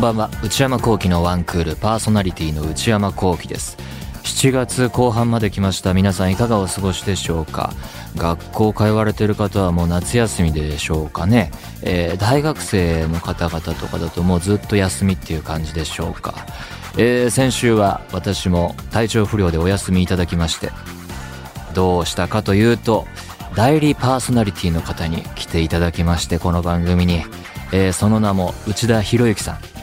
んばんは。内山聖輝のワンクールパーソナリティの内山聖輝です。7月後半まで来ました。皆さんいかがお過ごしでしょうか？学校通われてる方はもう夏休みでしょうかね、えー、大学生の方々とかだともうずっと休みっていう感じでしょうか、えー、先週は私も体調不良でお休みいただきましてどうしたかというと代理パーソナリティの方に来ていただきましてこの番組に、えー、その名も内田博之さん。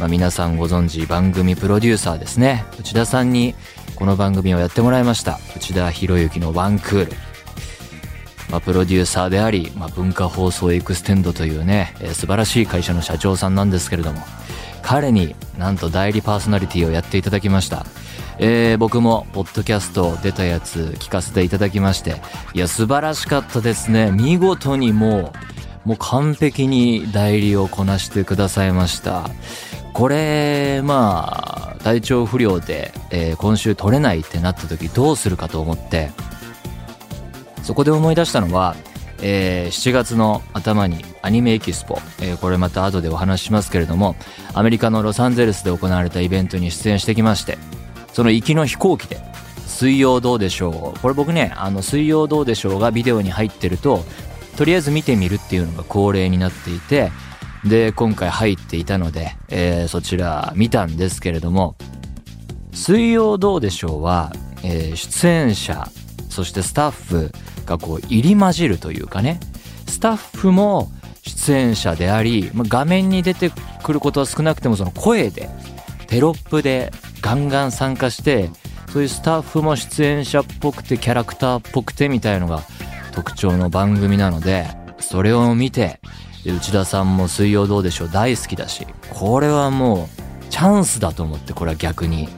まあ、皆さんご存知番組プロデューサーですね。内田さんにこの番組をやってもらいました。内田博之のワンクール。まあ、プロデューサーであり、まあ、文化放送エクステンドというね、えー、素晴らしい会社の社長さんなんですけれども。彼になんと代理パーソナリティをやっていただきました。えー、僕もポッドキャスト出たやつ聞かせていただきましていや素晴らしかったですね。見事にもうもう完璧に代理をこなしてくださいました。これまあ体調不良で、えー、今週取れないってなった時どうするかと思ってそこで思い出したのは、えー、7月の頭にアニメエキスポ、えー、これまた後でお話ししますけれどもアメリカのロサンゼルスで行われたイベントに出演してきましてその行きの飛行機で水曜どうでしょう。これ僕ねあの水曜どうでしょうがビデオに入ってるととりあえず見てみるっていうのが恒例になっていてで今回入っていたので、えー、そちら見たんですけれども水曜どうでしょうは、えー、出演者そしてスタッフがこう入り混じるというかねスタッフも出演者であり、まあ、画面に出てくることは少なくてもその声でテロップでガンガン参加してそういうスタッフも出演者っぽくてキャラクターっぽくてみたいのが特徴の番組なのでそれを見てで内田さんも「水曜どうでしょう」大好きだし。これはもうチャンスだと思ってこれは逆に。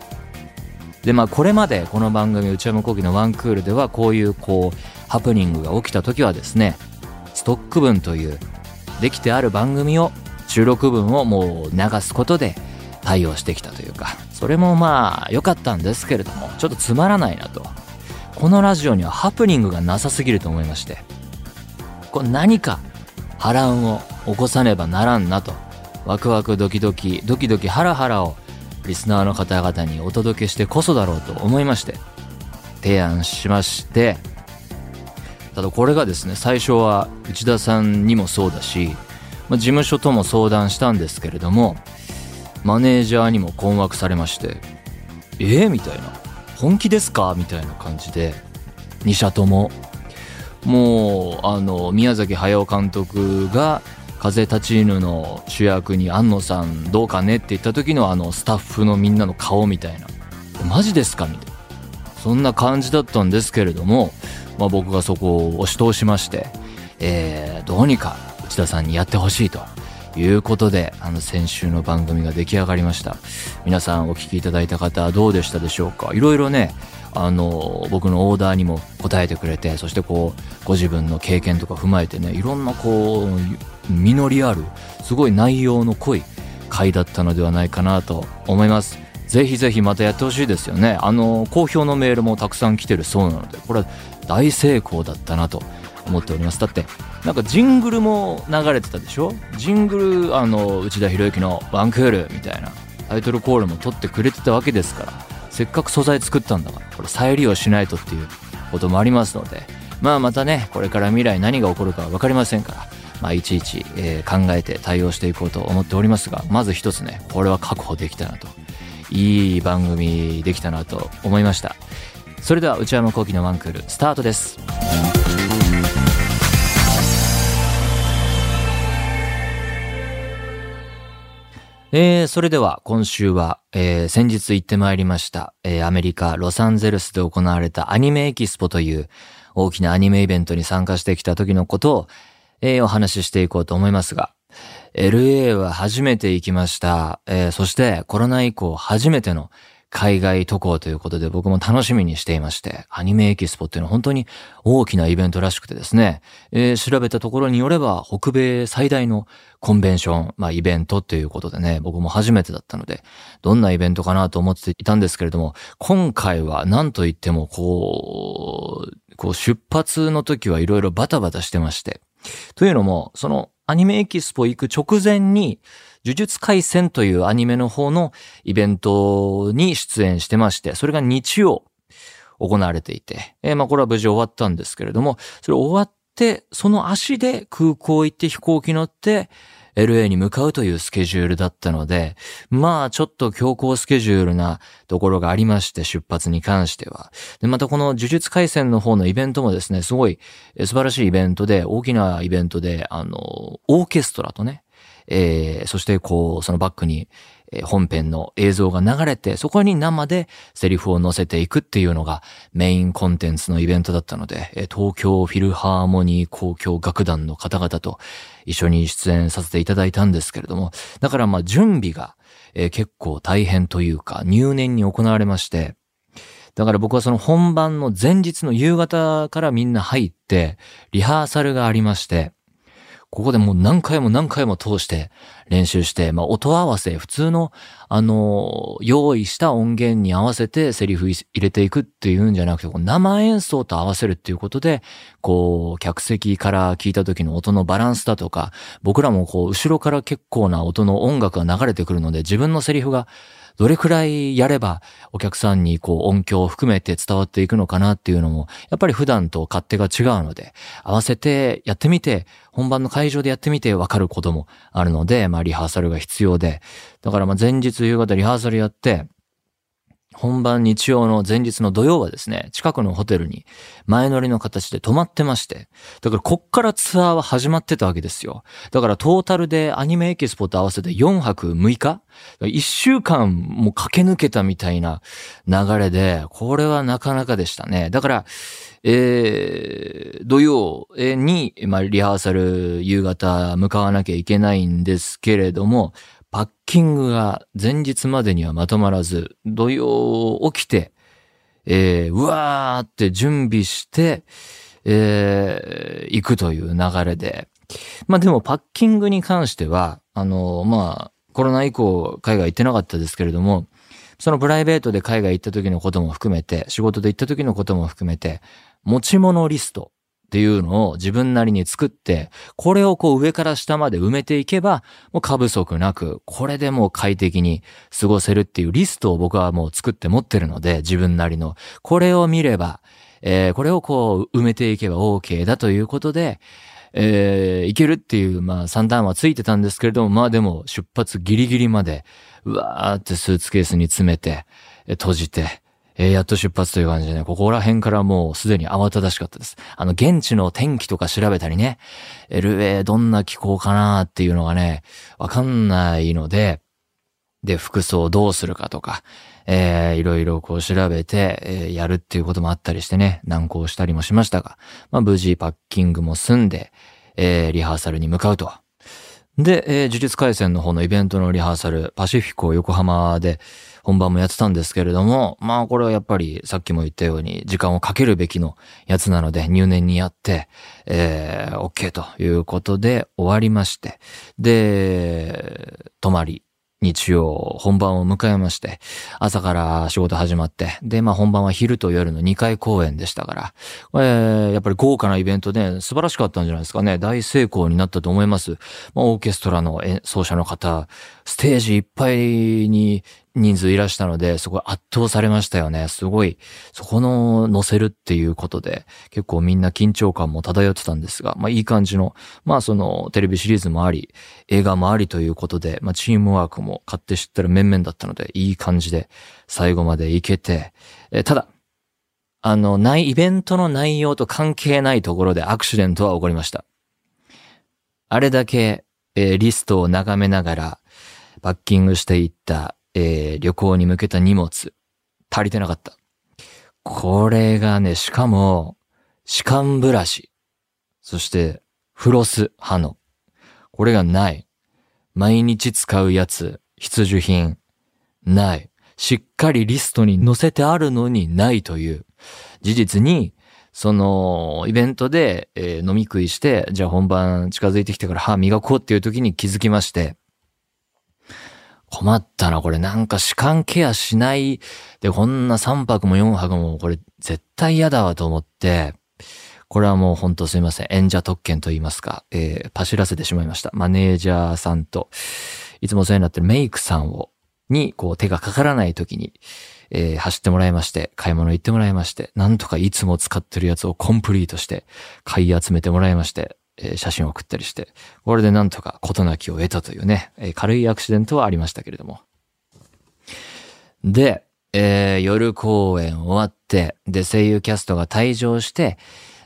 でまあこれまでこの番組内山聖輝のワンクールではこういうこうハプニングが起きた時はですねストック分というできてある番組を収録分をもう流すことで対応してきたというか。それもまあ良かったんですけれどもちょっとつまらないなと。このラジオにはハプニングがなさすぎると思いまして。これ何か波乱を起こさねばならんなとワクワクドキドキドキドキハラハラをリスナーの方々にお届けしてこそだろうと思いまして提案しましてただこれがですね最初は内田さんにもそうだし、まあ、事務所とも相談したんですけれどもマネージャーにも困惑されまして「えー、みたいな「本気ですか?」みたいな感じで2社とももうあの宮崎駿監督が「風立ちぬ」の主役に庵野さんどうかねって言った時のあのスタッフのみんなの顔みたいな「マジですか?」みたいなそんな感じだったんですけれども、まあ、僕がそこを押し通しまして、えー、どうにか内田さんにやってほしいということで、あの先週の番組が出来上がりました。皆さんお聞きいただいた方はどうでしたでしょうかいろいろね、あの僕のオーダーにも答えてくれてそしてこうご自分の経験とか踏まえてねいろんなこう実りあるすごい内容の濃い回だったのではないかなと思います。ぜひぜひまたやってほしいですよね。あの好評のメールもたくさん来てるそうなのでこれは大成功だったなと思っております。だってなんかジングルも流れてたでしょ？ジングルあの内田博之の「ワンクール」みたいなタイトルコールも取ってくれてたわけですから。せっかく素材作ったんだからこれ再利用しないとっていうこともありますのでまあまたねこれから未来何が起こるか分かりませんからまあいちいち、えー、考えて対応していこうと思っておりますがまず一つねこれは確保できたなと。いい番組できたなと思いました。それでは内山昂輝のワンクールスタートです。えー、それでは今週は、えー、先日行ってまいりました、えー、アメリカ・ロサンゼルスで行われたアニメエキスポという大きなアニメイベントに参加してきた時のことを、えー、お話ししていこうと思いますが、LA は初めて行きました。えー、そしてコロナ以降初めての海外渡航ということで僕も楽しみにしていまして、アニメエキスポっていうのは本当に大きなイベントらしくてですね、えー、調べたところによれば北米最大のコンベンション、まあイベントっていうことでね、僕も初めてだったので、どんなイベントかなと思っていたんですけれども、今回は何と言ってもこう、こう出発の時はいろいろバタバタしてまして、というのも、そのアニメエキスポ行く直前に、呪術廻戦というアニメの方のイベントに出演してまして、それが日曜行われていて、えー、まあこれは無事終わったんですけれども、それ終わって、その足で空港行って飛行機乗って、LA に向かうというスケジュールだったので、まあちょっと強行スケジュールなところがありまして、出発に関しては。で、またこの呪術回戦の方のイベントもですね、すごい素晴らしいイベントで、大きなイベントで、あの、オーケストラとね、えー、そしてこう、そのバックに、本編の映像が流れて、そこに生でセリフを載せていくっていうのがメインコンテンツのイベントだったので、東京フィルハーモニー交響楽団の方々と一緒に出演させていただいたんですけれども、だからまあ準備が結構大変というか入念に行われまして、だから僕はその本番の前日の夕方からみんな入って、リハーサルがありまして、ここでもう何回も何回も通して練習して、まあ音合わせ、普通の、あの、用意した音源に合わせてセリフ入れていくっていうんじゃなくて、生演奏と合わせるっていうことで、こう、客席から聞いた時の音のバランスだとか、僕らもこう、後ろから結構な音の音楽が流れてくるので、自分のセリフがどれくらいやればお客さんにこう音響を含めて伝わっていくのかなっていうのも、やっぱり普段と勝手が違うので、合わせてやってみて、本番の会場でやってみてわかることもあるので、まあリハーサルが必要で、だからまあ前日夕方リハーサルやって、本番日曜の前日の土曜はですね、近くのホテルに前乗りの形で泊まってまして、だからこっからツアーは始まってたわけですよ。だからトータルでアニメエキスポと合わせて4泊6日 ?1 週間も駆け抜けたみたいな流れで、これはなかなかでしたね。だから、えー、土曜に、まあ、リハーサル夕方向かわなきゃいけないんですけれども、パッキングが前日までにはまとまらず、土曜起きて、えー、うわーって準備して、えー、行くという流れで。まあでもパッキングに関しては、あの、まあ、コロナ以降海外行ってなかったですけれども、そのプライベートで海外行った時のことも含めて、仕事で行った時のことも含めて、持ち物リストっていうのを自分なりに作って、これをこう上から下まで埋めていけば、もう過不足なく、これでもう快適に過ごせるっていうリストを僕はもう作って持ってるので、自分なりの。これを見れば、えー、これをこう埋めていけば OK だということで、えー、いけるっていう、まあ、三段はついてたんですけれども、まあでも、出発ギリギリまで、うわーってスーツケースに詰めて、閉じて、えー、やっと出発という感じでね、ここら辺からもうすでに慌ただしかったです。あの、現地の天気とか調べたりね、LA どんな気候かなっていうのがね、わかんないので、で、服装どうするかとか、えー、いろいろこう調べて、えー、やるっていうこともあったりしてね、難航したりもしましたが、まあ無事パッキングも済んで、えー、リハーサルに向かうと。で、えー、呪術回戦の方のイベントのリハーサル、パシフィコ横浜で、本番もやってたんですけれども、まあこれはやっぱりさっきも言ったように時間をかけるべきのやつなので入念にやって、えー、OK ということで終わりまして、で、泊まり、日曜本番を迎えまして、朝から仕事始まって、で、まあ本番は昼と夜の2回公演でしたから、えー、やっぱり豪華なイベントで素晴らしかったんじゃないですかね。大成功になったと思います。まあ、オーケストラの演奏者の方、ステージいっぱいに人数いらしたので、すごい圧倒されましたよね。すごい、そこの乗せるっていうことで、結構みんな緊張感も漂ってたんですが、まあいい感じの、まあそのテレビシリーズもあり、映画もありということで、まあチームワークも勝手知ったら面々だったので、いい感じで最後までいけて、えただ、あの、ない、イベントの内容と関係ないところでアクシデントは起こりました。あれだけ、えー、リストを眺めながら、バッキングしていったえー、旅行に向けた荷物、足りてなかった。これがね、しかも、歯間ブラシ、そして、フロス、歯の。これがない。毎日使うやつ、必需品、ない。しっかりリストに載せてあるのにないという。事実に、その、イベントで、えー、飲み食いして、じゃあ本番近づいてきてから歯磨こうっていう時に気づきまして、困ったな、これなんか歯間ケアしない。で、こんな3泊も4泊もこれ絶対嫌だわと思って、これはもうほんとすいません。演者特権と言いますか、えー、パシらせてしまいました。マネージャーさんといつもお世話になってるメイクさんを、に、こう手がかからない時に、えー、走ってもらいまして、買い物行ってもらいまして、なんとかいつも使ってるやつをコンプリートして、買い集めてもらいまして、え、写真を送ったりして、これでなんとか事なきを得たというね、え、軽いアクシデントはありましたけれども。で、えー、夜公演終わって、で、声優キャストが退場して、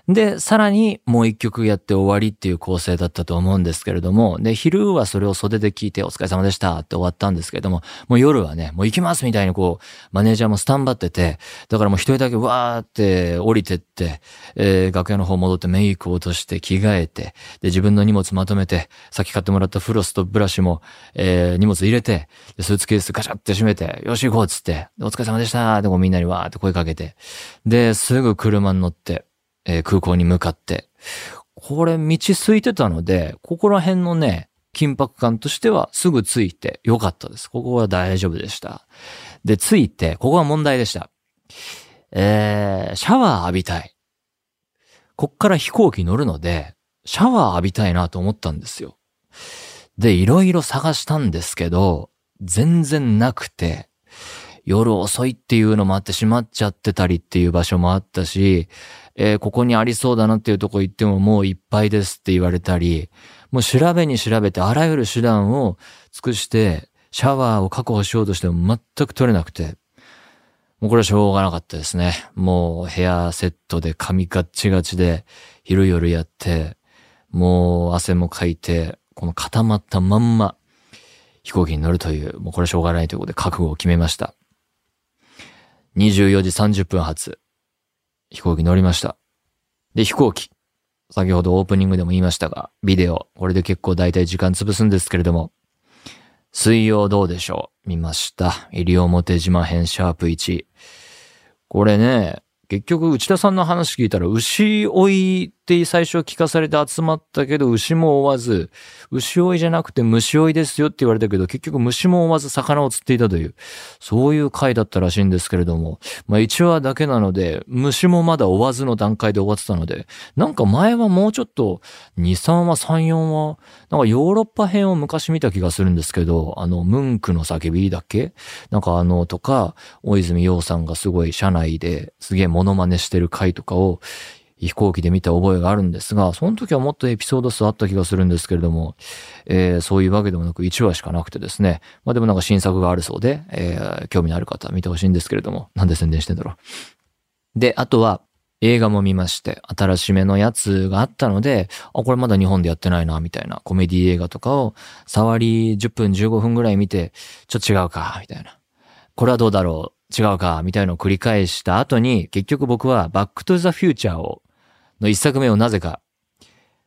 で、さらにもう一曲やって終わりっていう構成だったと思うんですけれども、で、昼はそれを袖で聞いてお疲れ様でしたって終わったんですけれども、もう夜はね、もう行きますみたいにこう、マネージャーもスタンバってて、だからもう一人だけわーって降りてって、えー、楽屋の方戻ってメイク落として着替えて、で、自分の荷物まとめて、さっき買ってもらったフロスとブラシも、えー、荷物入れて、スーツケースガチャって閉めて、よし行こうっつって、お疲れ様でしたってこうみんなにわーって声かけて、で、すぐ車に乗って、えー、空港に向かって、これ道空いてたので、ここら辺のね、緊迫感としてはすぐ着いてよかったです。ここは大丈夫でした。で、着いて、ここは問題でした。えー、シャワー浴びたい。こっから飛行機乗るので、シャワー浴びたいなと思ったんですよ。で、いろいろ探したんですけど、全然なくて、夜遅いっていうのもあって閉まっちゃってたりっていう場所もあったし、えー、ここにありそうだなっていうとこ行ってももういっぱいですって言われたり、もう調べに調べてあらゆる手段を尽くして、シャワーを確保しようとしても全く取れなくて、もうこれはしょうがなかったですね。もうヘアセットで髪ガッチガチで昼夜やって、もう汗もかいて、この固まったまんま飛行機に乗るという、もうこれはしょうがないということで覚悟を決めました。24時30分発。飛行機乗りました。で、飛行機。先ほどオープニングでも言いましたが、ビデオ。これで結構大体時間潰すんですけれども、水曜どうでしょう？見ました。西表島編シャープ1。これね、結局内田さんの話聞いたら牛追いって最初聞かされて集まったけど牛も追わず、牛追いじゃなくて虫追いですよって言われたけど結局虫も追わず魚を釣っていたという、そういう回だったらしいんですけれども、まあ1話だけなので虫もまだ追わずの段階で終わってたので、なんか前はもうちょっと2、3話、3、4話、なんかヨーロッパ編を昔見た気がするんですけど、あのムンクの叫びだっけ？なんかあのとか、大泉洋さんがすごい車内ですげえモノマネしてる回とかを飛行機で見た覚えがあるんですが、その時はもっとエピソード数あった気がするんですけれども、えー、そういうわけでもなく1話しかなくてですね。まあでもなんか新作があるそうで、えー、興味のある方は見てほしいんですけれども、なんで宣伝してんだろう。で、あとは、映画も見まして、新しめのやつがあったので、あ、これまだ日本でやってないな、みたいなコメディ映画とかを、触り10分15分ぐらい見て、ちょっと違うか、みたいな。これはどうだろう違うか、みたいなのを繰り返した後に、結局僕はバックトゥザフューチャーを、の一作目をなぜか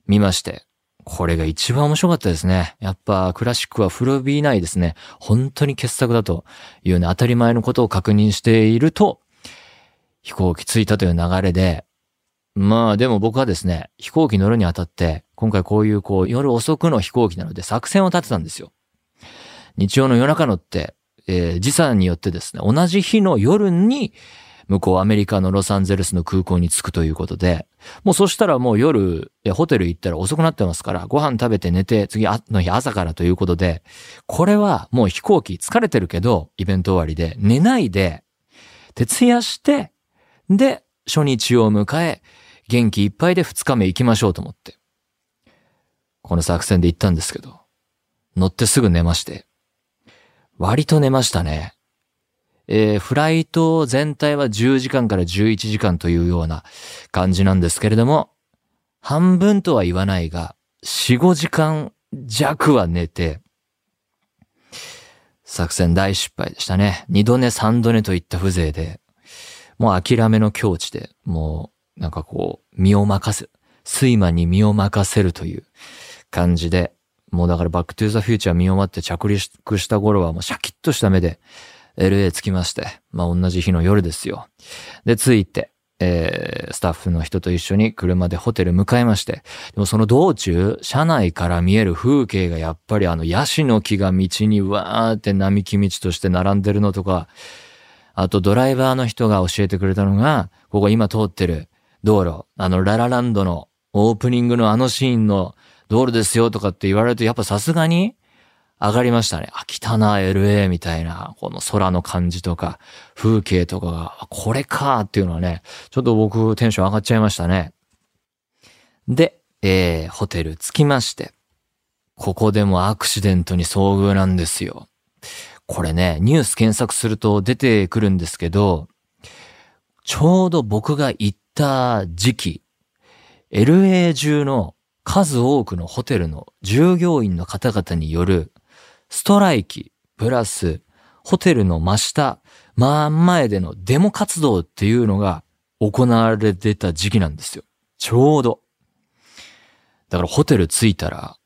見まして、これが一番面白かったですね。やっぱクラシックは古びないですね。本当に傑作だというね、当たり前のことを確認していると、飛行機着いたという流れで、まあでも僕はですね、飛行機乗るにあたって、今回こういうこう夜遅くの飛行機なので作戦を立てたんですよ。日曜の夜中乗って、えー、時差によってですね、同じ日の夜に、向こうアメリカのロサンゼルスの空港に着くということで、もうそしたらもう夜、ホテル行ったら遅くなってますから、ご飯食べて寝て、次の日朝からということで、これはもう飛行機疲れてるけど、イベント終わりで、寝ないで、徹夜して、で、初日を迎え、元気いっぱいで二日目行きましょうと思って。この作戦で行ったんですけど、乗ってすぐ寝まして、割と寝ましたね。えー、フライト全体は10時間から11時間というような感じなんですけれども、半分とは言わないが、4、5時間弱は寝て、作戦大失敗でしたね。二度寝三度寝といった風情で、もう諦めの境地で、もうなんかこう、身を任せ、睡魔に身を任せるという感じで、もうだからバックトゥーザフューチャー見終わって着陸した頃はもうシャキッとした目で LA 着きまして、まあ同じ日の夜ですよ。で、着いて、えー、スタッフの人と一緒に車でホテル向かいまして、でもその道中、車内から見える風景がやっぱりあのヤシの木が道にわーって並木道として並んでるのとか、あとドライバーの人が教えてくれたのが、ここ今通ってる道路、あのララランドのオープニングのあのシーンの道路ですよとかって言われると、やっぱさすがに、上がりましたね。あ、来たな、LA みたいな、この空の感じとか、風景とかが、これかっていうのはね、ちょっと僕テンション上がっちゃいましたね。で、えー、ホテル着きまして、ここでもアクシデントに遭遇なんですよ。これね、ニュース検索すると出てくるんですけど、ちょうど僕が行った時期、LA 中の数多くのホテルの従業員の方々によるストライキ、プラス、ホテルの真下、真ん前でのデモ活動っていうのが行われてた時期なんですよ。ちょうど。だからホテル着いたら、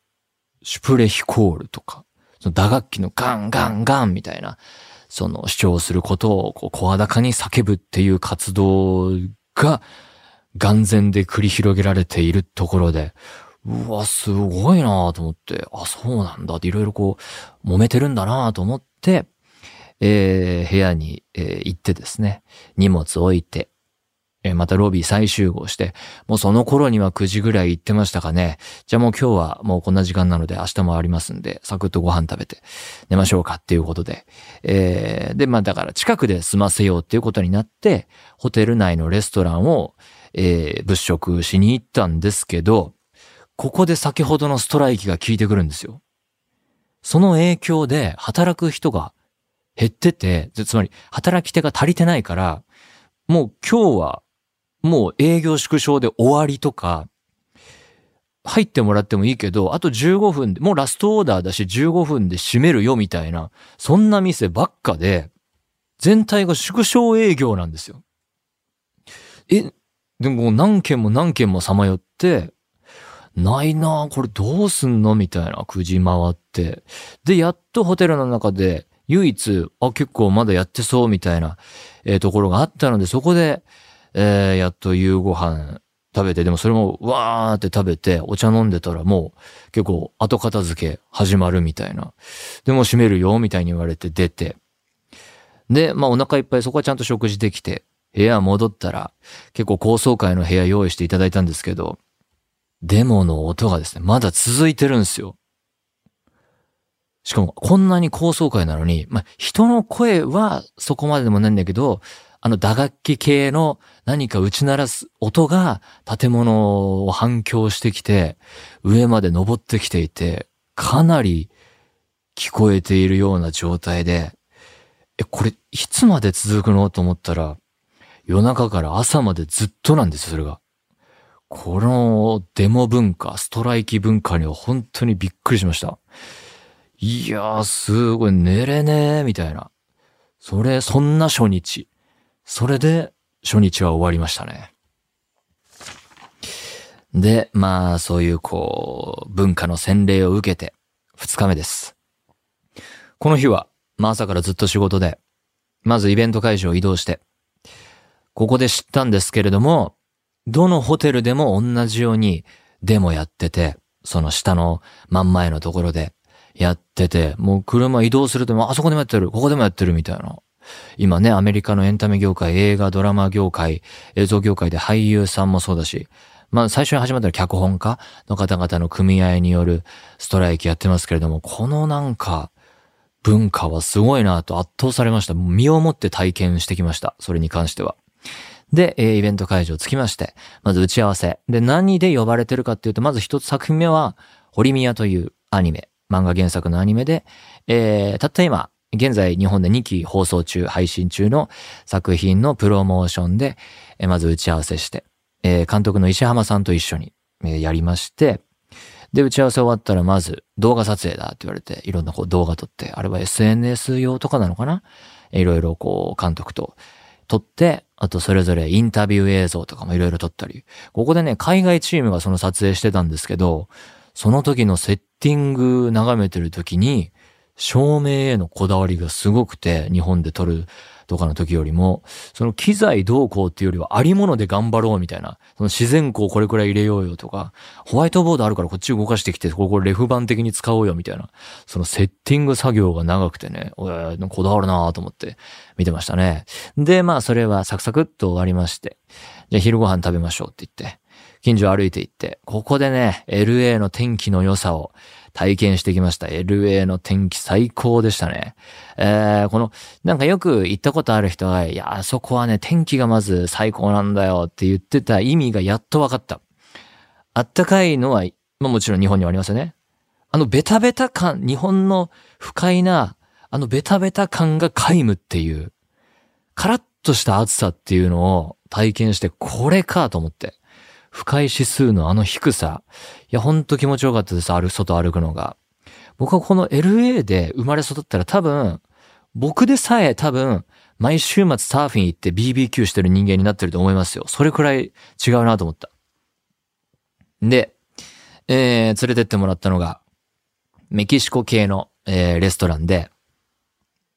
シュプレヒコールとか、その打楽器のガンガンガンみたいな、その主張することをこう声高に叫ぶっていう活動が、眼前で繰り広げられているところで、うわ、すごいなと思って、あ、そうなんだっていろいろこう、揉めてるんだなと思って、えー、部屋に、えー、行ってですね、荷物置いて、えー、またロビー再集合して、もうその頃には9時ぐらい行ってましたかね。じゃあもう今日はもうこんな時間なので明日もありますんで、サクッとご飯食べて寝ましょうかっていうことで。えー、で、まあだから近くで済ませようっていうことになって、ホテル内のレストランを、えー、物色しに行ったんですけど、ここで先ほどのストライキが効いてくるんですよ。その影響で働く人が減ってて、つまり働き手が足りてないから、もう今日はもう営業縮小で終わりとか、入ってもらってもいいけど、あと15分で、もうラストオーダーだし15分で閉めるよみたいな、そんな店ばっかで、全体が縮小営業なんですよ。え、でも何件も何件もさまよって、ないなこれどうすんの？みたいな、9時回って。で、やっとホテルの中で、唯一、あ、結構まだやってそうみたいな、えー、ところがあったので、そこで、えー、やっと夕ご飯食べて、でもそれもわーって食べて、お茶飲んでたらもう結構後片付け始まるみたいな。でも閉めるよみたいに言われて出て。で、まあお腹いっぱいそこはちゃんと食事できて、部屋戻ったら結構高層階の部屋用意していただいたんですけど、デモの音がですね、まだ続いてるんですよ。しかも、こんなに高層階なのに、まあ、人の声はそこまででもないんだけど、あの打楽器系の何か打ち鳴らす音が建物を反響してきて、上まで登ってきていて、かなり聞こえているような状態で、え、これいつまで続くの？と思ったら、夜中から朝までずっとなんですよ、それが。このデモ文化、ストライキ文化には本当にびっくりしました。いやー、すごい、寝れねー、みたいな。それ、そんな初日。それで初日は終わりましたね。で、まあ、そういうこう、文化の洗礼を受けて、二日目です。この日は、まあ朝からずっと仕事で、まずイベント会場を移動して、ここで知ったんですけれども、どのホテルでも同じようにデモやってて、その下の真ん前のところでやってて、もう車移動するとあそこでもやってる、ここでもやってるみたいな。今ね、アメリカのエンタメ業界、映画、ドラマ業界、映像業界で俳優さんもそうだし、まあ最初に始まったら脚本家の方々の組合によるストライキやってますけれども、このなんか文化はすごいなと圧倒されました。身をもって体験してきました。それに関しては。で、え、イベント会場着きまして、まず打ち合わせ。で、何で呼ばれてるかっていうと、まず一つ作品目は、ホリミヤというアニメ、漫画原作のアニメで、えー、たった今、現在日本で2期放送中、配信中の作品のプロモーションで、えまず打ち合わせして、えー、監督の石浜さんと一緒に、え、やりまして、で、打ち合わせ終わったらまず動画撮影だって言われて、いろんなこう動画撮って、あれは SNS 用とかなのかな？いろいろこう監督と撮って、あとそれぞれインタビュー映像とかもいろいろ撮ったり、ここでね、海外チームがその撮影してたんですけど、その時のセッティング眺めてる時に、照明へのこだわりがすごくて、日本で撮るとかの時よりも、その機材どうこうっていうよりはありもので頑張ろうみたいな、その自然光これくらい入れようよとか、ホワイトボードあるからこっち動かしてきて、ここレフ板的に使おうよみたいな、そのセッティング作業が長くてね、こだわるなと思って見てましたね。で、まあそれはサクサクっと終わりまして、じゃあ昼ご飯食べましょうって言って、近所歩いて行って、ここでね、LA の天気の良さを体験してきました。LA の天気最高でしたね。えー、この、なんかよく行ったことある人が、いや、あそこはね、天気がまず最高なんだよって言ってた意味がやっと分かった。あったかいのは、まあもちろん日本にはありますよね。あのベタベタ感、日本の不快な、あのベタベタ感が皆無っていう、カラッとした暑さっていうのを体験して、これかと思って。不快指数のあの低さ。いや、ほんと気持ちよかったです。歩、外歩くのが。僕はこの LA で生まれ育ったら多分、僕でさえ多分、毎週末サーフィン行って BBQ してる人間になってると思いますよ。それくらい違うなと思った。で、えー、連れてってもらったのが、メキシコ系の、えー、レストランで、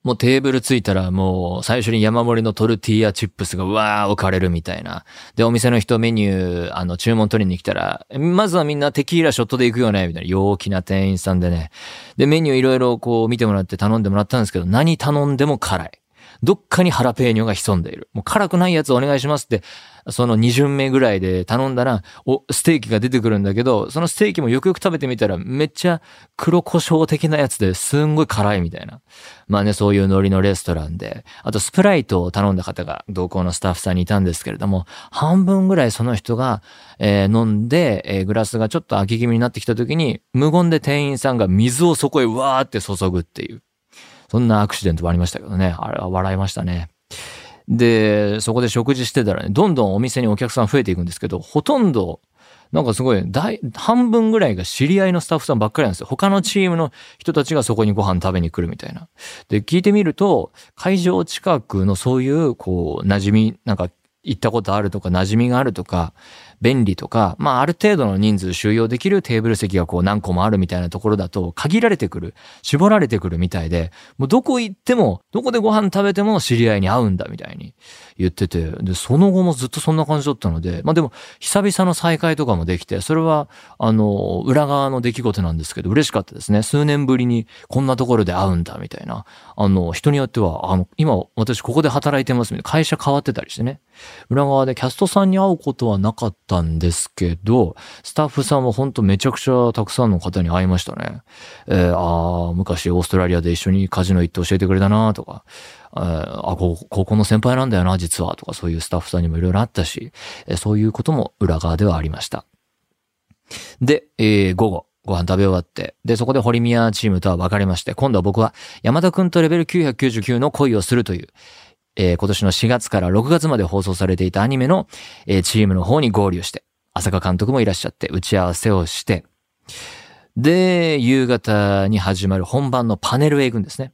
もうテーブル着いたらもう最初に山盛りのトルティーヤチップスがわー置かれるみたいな。で、お店の人メニュー、あの、注文取りに来たら、まずはみんなテキーラショットで行くよねみたいな陽気な店員さんでね。で、メニューいろいろこう見てもらって頼んでもらったんですけど、何頼んでも辛い。どっかにハラペーニョが潜んでいる。もう辛くないやつお願いしますって、その2巡目ぐらいで頼んだら、お、ステーキが出てくるんだけど、そのステーキもよくよく食べてみたら、めっちゃ黒胡椒的なやつですんごい辛いみたいな。まあね、そういう海苔のレストランで、あとスプライトを頼んだ方が同行のスタッフさんにいたんですけれども、半分ぐらいその人が、えー、飲んで、えー、グラスがちょっと空き気味になってきた時に、無言で店員さんが水をそこへわーって注ぐっていう。そんなアクシデントもありましたけどね。あれは笑いましたね。で、そこで食事してたらね、どんどんお店にお客さん増えていくんですけど、ほとんど、なんかすごい、大、半分ぐらいが知り合いのスタッフさんばっかりなんですよ。他のチームの人たちがそこにご飯食べに来るみたいな。で、聞いてみると、会場近くのそういう、こう、馴染み、なんか行ったことあるとか、馴染みがあるとか、便利とか、まあある程度の人数収容できるテーブル席がこう何個もあるみたいなところだと限られてくる、絞られてくるみたいで、もうどこ行っても、どこでご飯食べても知り合いに会うんだみたいに言ってて、で、その後もずっとそんな感じだったので、まあでも久々の再会とかもできて、それはあの、裏側の出来事なんですけど嬉しかったですね。数年ぶりにこんなところで会うんだみたいな。あの、人によっては、あの、今私ここで働いてますみたいな、会社変わってたりしてね。裏側でキャストさんに会うことはなかったんですけど、スタッフさんはほんとめちゃくちゃたくさんの方に会いましたね。えー、ああ、昔オーストラリアで一緒にカジノ行って教えてくれたなとか、あ、高校の先輩なんだよな、実は、とかそういうスタッフさんにもいろいろあったし、そういうことも裏側ではありました。で、えー、午後。ご飯食べ終わって、で、そこでホリミアチームとは別れまして、今度は僕は山田くんとレベル999の恋をするという、えー、今年の4月から6月まで放送されていたアニメの、えー、チームの方に合流して、浅香監督もいらっしゃって打ち合わせをして、で、夕方に始まる本番のパネルへ行くんですね。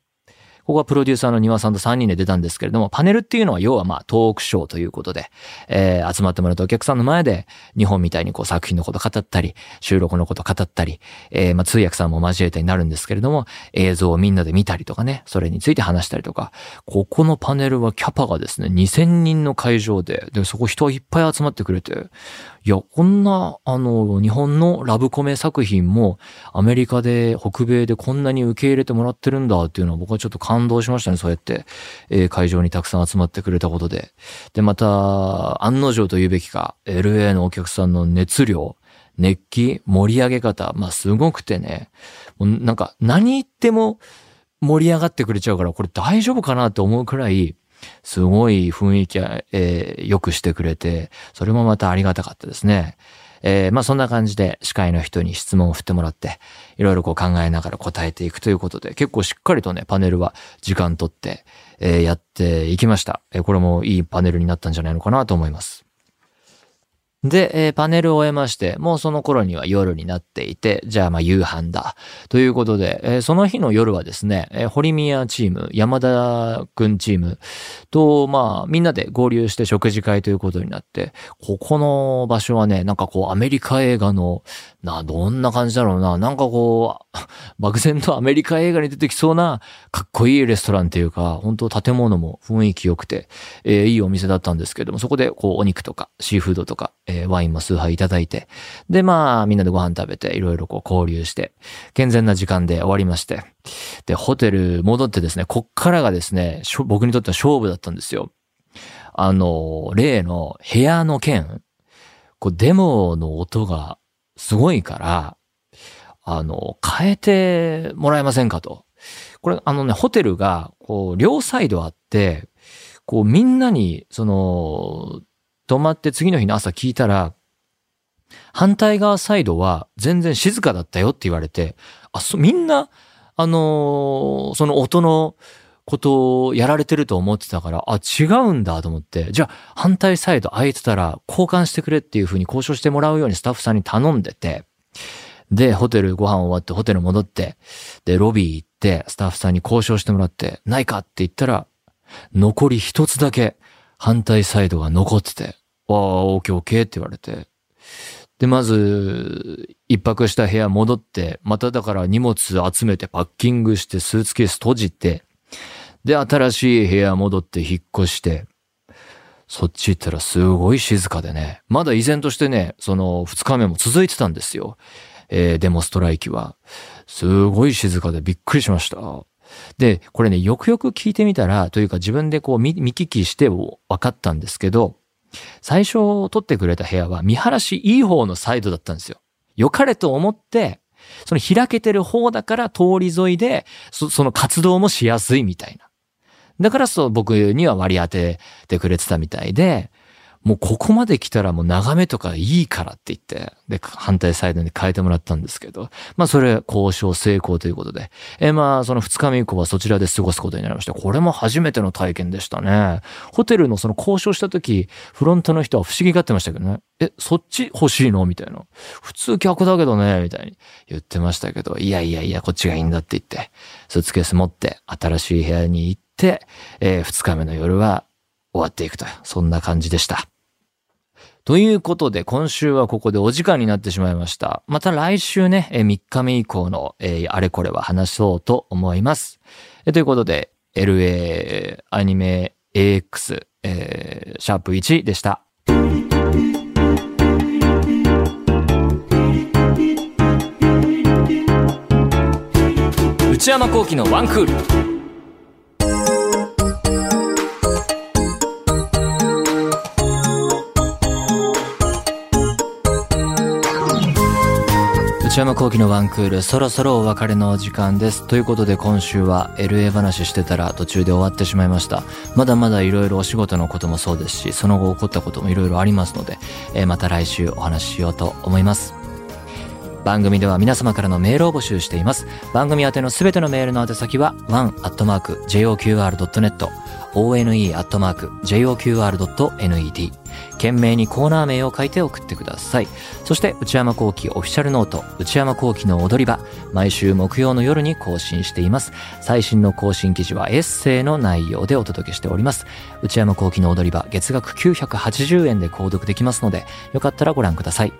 ここはプロデューサーの庭さんと3人で出たんですけれども、パネルっていうのは要はまあトークショーということで、えー、集まってもらったお客さんの前で、日本みたいにこう作品のこと語ったり、収録のこと語ったり、えー、まあ通訳さんも交えてになるんですけれども、映像をみんなで見たりとかね、それについて話したりとか、ここのパネルはキャパがですね、2000人の会場で、で、そこ人いっぱい集まってくれて、いや、こんな、あの、日本のラブコメ作品も、アメリカで、北米でこんなに受け入れてもらってるんだっていうのは僕はちょっと感感動しましたね、そうやって、えー、会場にたくさん集まってくれたことで。で、また、案の定と言うべきか、LA のお客さんの熱量、熱気、盛り上げ方、まあ、すごくてね、もうなんか、何言っても盛り上がってくれちゃうから、これ大丈夫かなって思うくらい、すごい雰囲気、えー、良くしてくれて、それもまたありがたかったですね。えー、まあそんな感じで司会の人に質問を振ってもらって、いろいろこう考えながら答えていくということで、結構しっかりとね、パネルは時間とって、えー、やっていきました。えー、これもいいパネルになったんじゃないのかなと思います。で、えー、パネルを終えまして、もうその頃には夜になっていて、じゃあまあ夕飯だ。ということで、えー、その日の夜はですね、えー、ホリミヤチーム、山田くんチームと、まあみんなで合流して食事会ということになって、ここの場所はね、なんかこうアメリカ映画の、な、どんな感じだろうな、なんかこう、漠然とアメリカ映画に出てきそうな、かっこいいレストランっていうか、本当建物も雰囲気良くて、えー、いいお店だったんですけども、そこでこうお肉とかシーフードとか、えー、ワインも数杯いただいて、で、まあ、みんなでご飯食べて、いろいろこう交流して、健全な時間で終わりまして、で、ホテル戻ってですね、こっからがですね、僕にとっては勝負だったんですよ。あの、例の部屋の件、こう、デモの音がすごいから、あの、変えてもらえませんかと。これ、あのね、ホテルが、こう、両サイドあって、こう、みんなに、その、泊まって次の日の朝聞いたら、反対側サイドは全然静かだったよって言われて、あ、そ、みんな、あのー、その音のことをやられてると思ってたから、あ、違うんだと思って、じゃあ反対サイド空いてたら交換してくれっていう風に交渉してもらうようにスタッフさんに頼んでて、で、ホテルご飯終わってホテル戻って、で、ロビー行って、スタッフさんに交渉してもらって、ないかって言ったら、残り一つだけ反対サイドが残ってて、わあ、オーケーオーケーって言われて。で、まず、一泊した部屋戻って、まただから荷物集めてパッキングしてスーツケース閉じて、で、新しい部屋戻って引っ越して、そっち行ったらすごい静かでね、まだ依然としてね、その二日目も続いてたんですよ。えー、デモストライキは。すごい静かでびっくりしました。で、これね、よくよく聞いてみたら、というか自分でこう見聞きして分かったんですけど、最初撮ってくれた部屋は見晴らしいい方のサイドだったんですよ。良かれと思って、その開けてる方だから通り沿いで、そその活動もしやすいみたいな。だからそう僕には割り当ててくれてたみたいで、もうここまで来たらもう眺めとかいいからって言って、で、反対サイドに変えてもらったんですけど、まあそれ交渉成功ということで、えまあその2日目以降はそちらで過ごすことになりました。これも初めての体験でしたね。ホテルのその交渉した時、フロントの人は不思議がってましたけどね。え、そっち欲しいの？みたいな。普通逆だけどね、みたいに言ってましたけど、いやいやいや、こっちがいいんだって言って、スーツケース持って新しい部屋に行って、えー、2日目の夜は終わっていくと。そんな感じでした。ということで、今週はここでお時間になってしまいました。また来週ね、3日目以降の、え、あれこれは話そうと思います。えということで、LA アニメ AX、えー、シャープ1でした。内山幸輝のワンクール。内山幸輝のワンクール、そろそろお別れのお時間です。ということで今週は LA 話してたら途中で終わってしまいました。まだまだ色々お仕事のこともそうですし、その後起こったことも色々ありますので、えー、また来週お話ししようと思います。番組では皆様からのメールを募集しています。番組宛てのすべてのメールの宛先は one.joqr.net one.joqr.net 懸命にコーナー名を書いて送ってください。そして内山幸輝オフィシャルノート内山幸輝の踊り場毎週木曜の夜に更新しています。最新の更新記事はエッセイの内容でお届けしております。内山幸輝の踊り場月額980円で購読できますのでよかったらご覧ください。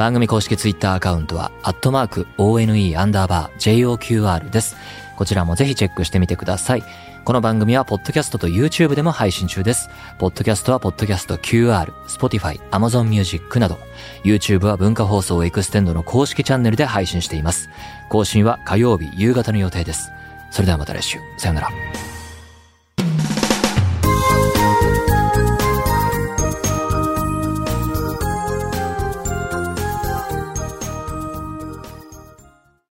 番組公式ツイッターアカウントは、アットマーク、ONE アンダーバー JOQR です。こちらもぜひチェックしてみてください。この番組は、ポッドキャストと YouTube でも配信中です。ポッドキャストは、ポッドキャスト QR、Spotify、Amazon Music など、YouTube は文化放送エクステンドの公式チャンネルで配信しています。更新は火曜日夕方の予定です。それではまた来週。さよなら。